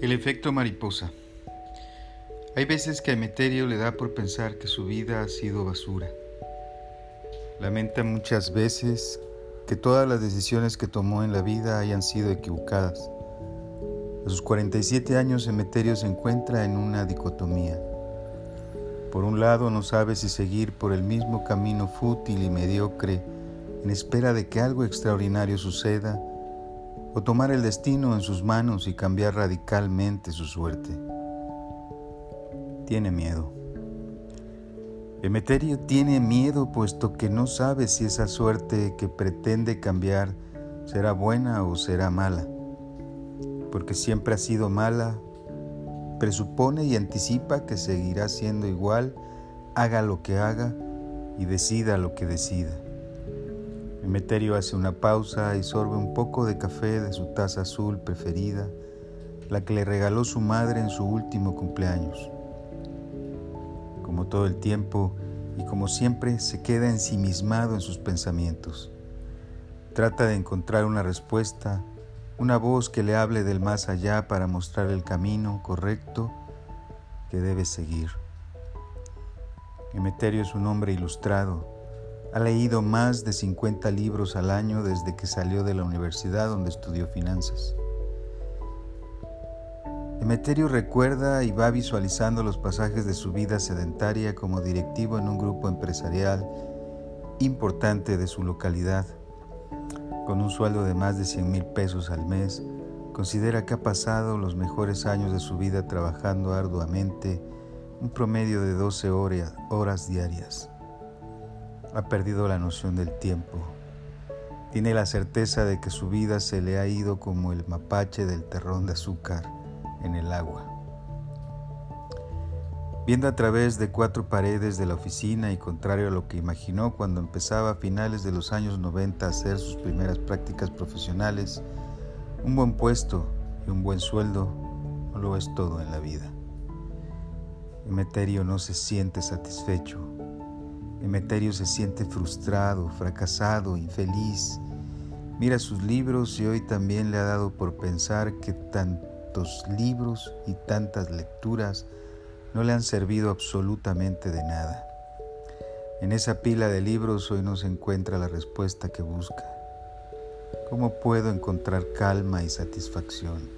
El efecto mariposa. Hay veces que a Emeterio le da por pensar que su vida ha sido basura. Lamenta muchas veces que todas las decisiones que tomó en la vida hayan sido equivocadas. A sus 47 años Emeterio se encuentra en una dicotomía. Por un lado no sabe si seguir por el mismo camino fútil y mediocre en espera de que algo extraordinario suceda o tomar el destino en sus manos y cambiar radicalmente su suerte. Tiene miedo. Emeterio tiene miedo puesto que no sabe si esa suerte que pretende cambiar será buena o será mala, porque siempre ha sido mala, presupone y anticipa que seguirá siendo igual, haga lo que haga y decida lo que decida. Emeterio hace una pausa y sorbe un poco de café de su taza azul preferida, la que le regaló su madre en su último cumpleaños. Como todo el tiempo y como siempre, se queda ensimismado en sus pensamientos. Trata de encontrar una respuesta, una voz que le hable del más allá para mostrar el camino correcto que debe seguir. Emeterio es un hombre ilustrado, ha leído más de 50 libros al año desde que salió de la universidad donde estudió finanzas. Emeterio recuerda y va visualizando los pasajes de su vida sedentaria como directivo en un grupo empresarial importante de su localidad. Con un sueldo de más de 100 mil pesos al mes, considera que ha pasado los mejores años de su vida trabajando arduamente, un promedio de 12 horas, diarias ha perdido la noción del tiempo. Tiene la certeza de que su vida se le ha ido como el mapache del terrón de azúcar en el agua. Viendo a través de cuatro paredes de la oficina y contrario a lo que imaginó cuando empezaba a finales de los años 90 a hacer sus primeras prácticas profesionales, un buen puesto y un buen sueldo no lo es todo en la vida. Emeterio no se siente satisfecho Emeterio se siente frustrado, fracasado, infeliz. Mira sus libros y hoy también le ha dado por pensar que tantos libros y tantas lecturas no le han servido absolutamente de nada. En esa pila de libros hoy no se encuentra la respuesta que busca. ¿Cómo puedo encontrar calma y satisfacción?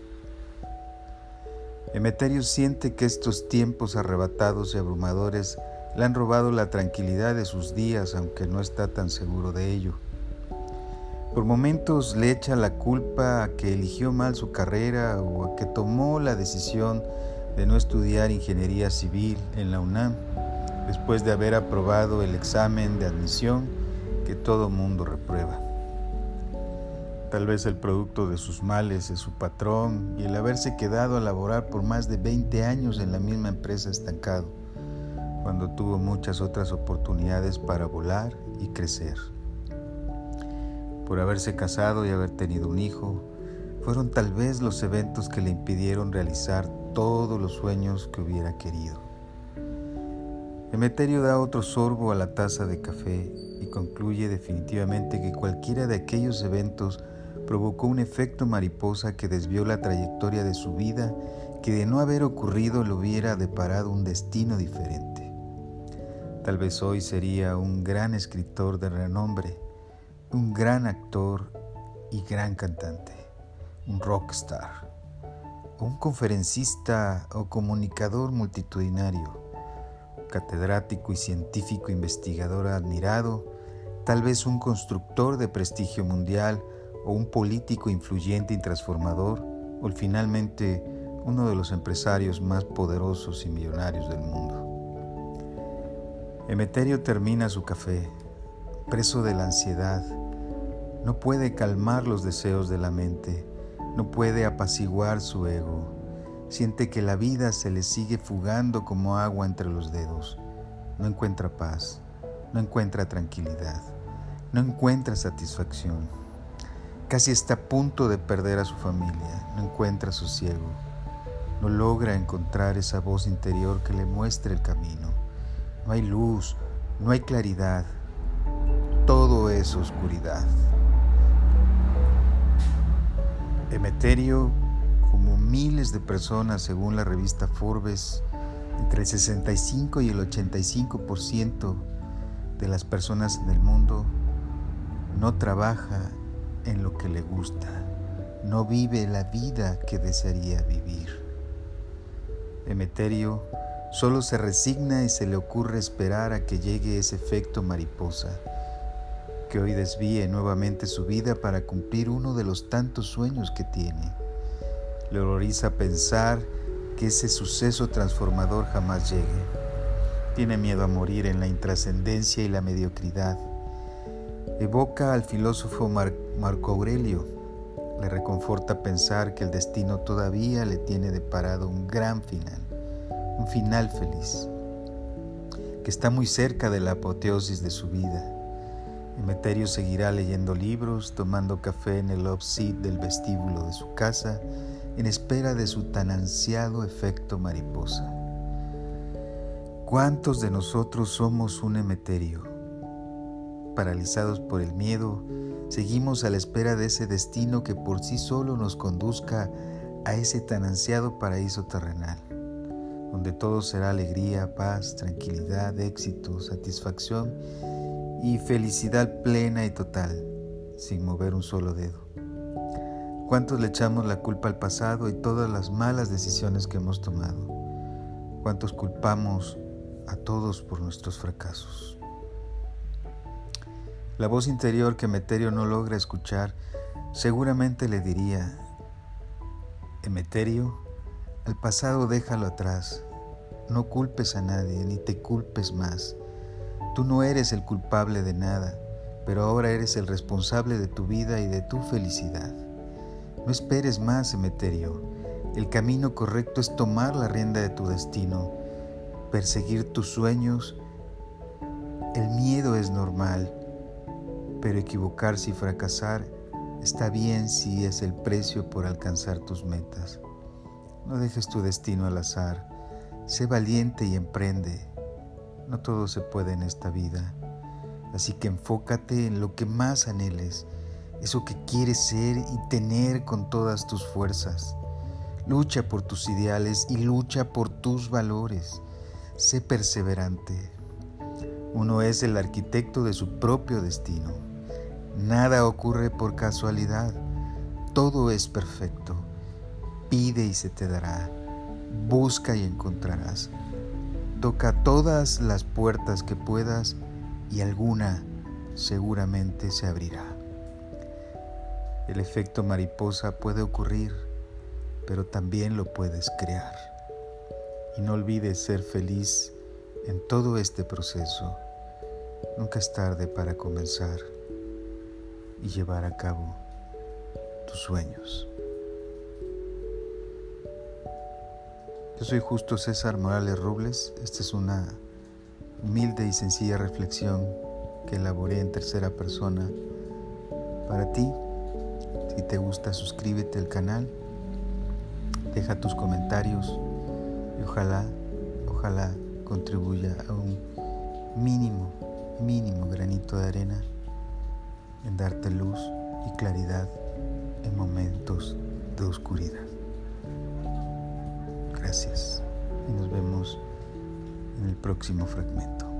Emeterio siente que estos tiempos arrebatados y abrumadores le han robado la tranquilidad de sus días, aunque no está tan seguro de ello. Por momentos le echa la culpa a que eligió mal su carrera o a que tomó la decisión de no estudiar ingeniería civil en la UNAM después de haber aprobado el examen de admisión que todo mundo reprueba. Tal vez el producto de sus males es su patrón y el haberse quedado a laborar por más de 20 años en la misma empresa estancado cuando tuvo muchas otras oportunidades para volar y crecer. Por haberse casado y haber tenido un hijo, fueron tal vez los eventos que le impidieron realizar todos los sueños que hubiera querido. Emeterio da otro sorbo a la taza de café y concluye definitivamente que cualquiera de aquellos eventos provocó un efecto mariposa que desvió la trayectoria de su vida que de no haber ocurrido le hubiera deparado un destino diferente. Tal vez hoy sería un gran escritor de renombre, un gran actor y gran cantante, un rockstar, un conferencista o comunicador multitudinario, catedrático y científico investigador admirado, tal vez un constructor de prestigio mundial o un político influyente y transformador, o finalmente uno de los empresarios más poderosos y millonarios del mundo. Emeterio termina su café, preso de la ansiedad. No puede calmar los deseos de la mente, no puede apaciguar su ego. Siente que la vida se le sigue fugando como agua entre los dedos. No encuentra paz, no encuentra tranquilidad, no encuentra satisfacción. Casi está a punto de perder a su familia, no encuentra sosiego, no logra encontrar esa voz interior que le muestre el camino. No hay luz, no hay claridad, todo es oscuridad. Emeterio como miles de personas según la revista Forbes, entre el 65 y el 85% de las personas en el mundo no trabaja en lo que le gusta, no vive la vida que desearía vivir. Emeterio solo se resigna y se le ocurre esperar a que llegue ese efecto mariposa, que hoy desvíe nuevamente su vida para cumplir uno de los tantos sueños que tiene. Le horroriza pensar que ese suceso transformador jamás llegue. Tiene miedo a morir en la intrascendencia y la mediocridad. Evoca al filósofo Marco Aurelio. Le reconforta pensar que el destino todavía le tiene deparado un gran final, un final feliz, que está muy cerca de la apoteosis de su vida. Emeterio seguirá leyendo libros, tomando café en el off del vestíbulo de su casa, en espera de su tan ansiado efecto mariposa. ¿Cuántos de nosotros somos un emeterio? Paralizados por el miedo, seguimos a la espera de ese destino que por sí solo nos conduzca a ese tan ansiado paraíso terrenal, donde todo será alegría, paz, tranquilidad, éxito, satisfacción y felicidad plena y total, sin mover un solo dedo. ¿Cuántos le echamos la culpa al pasado y todas las malas decisiones que hemos tomado? ¿Cuántos culpamos a todos por nuestros fracasos? La voz interior que Emeterio no logra escuchar seguramente le diría, Emeterio, el pasado déjalo atrás, no culpes a nadie ni te culpes más. Tú no eres el culpable de nada, pero ahora eres el responsable de tu vida y de tu felicidad. No esperes más, Emeterio. El camino correcto es tomar la rienda de tu destino, perseguir tus sueños. El miedo es normal, pero equivocarse y fracasar está bien si es el precio por alcanzar tus metas. No dejes tu destino al azar. Sé valiente y emprende. No todo se puede en esta vida. Así que enfócate en lo que más anheles eso que quieres ser y tener con todas tus fuerzas. Lucha por tus ideales y lucha por tus valores. Sé perseverante. Uno es el arquitecto de su propio destino. Nada ocurre por casualidad. Todo es perfecto. Pide y se te dará. Busca y encontrarás. Toca todas las puertas que puedas y alguna seguramente se abrirá. El efecto mariposa puede ocurrir, pero también lo puedes crear. Y no olvides ser feliz en todo este proceso. Nunca es tarde para comenzar y llevar a cabo tus sueños. Yo soy justo César Morales Robles. Esta es una humilde y sencilla reflexión que elaboré en tercera persona para ti si te gusta, suscríbete al canal, deja tus comentarios y ojalá, ojalá contribuya a un mínimo, mínimo granito de arena en darte luz y claridad en momentos de oscuridad. Gracias y nos vemos en el próximo fragmento.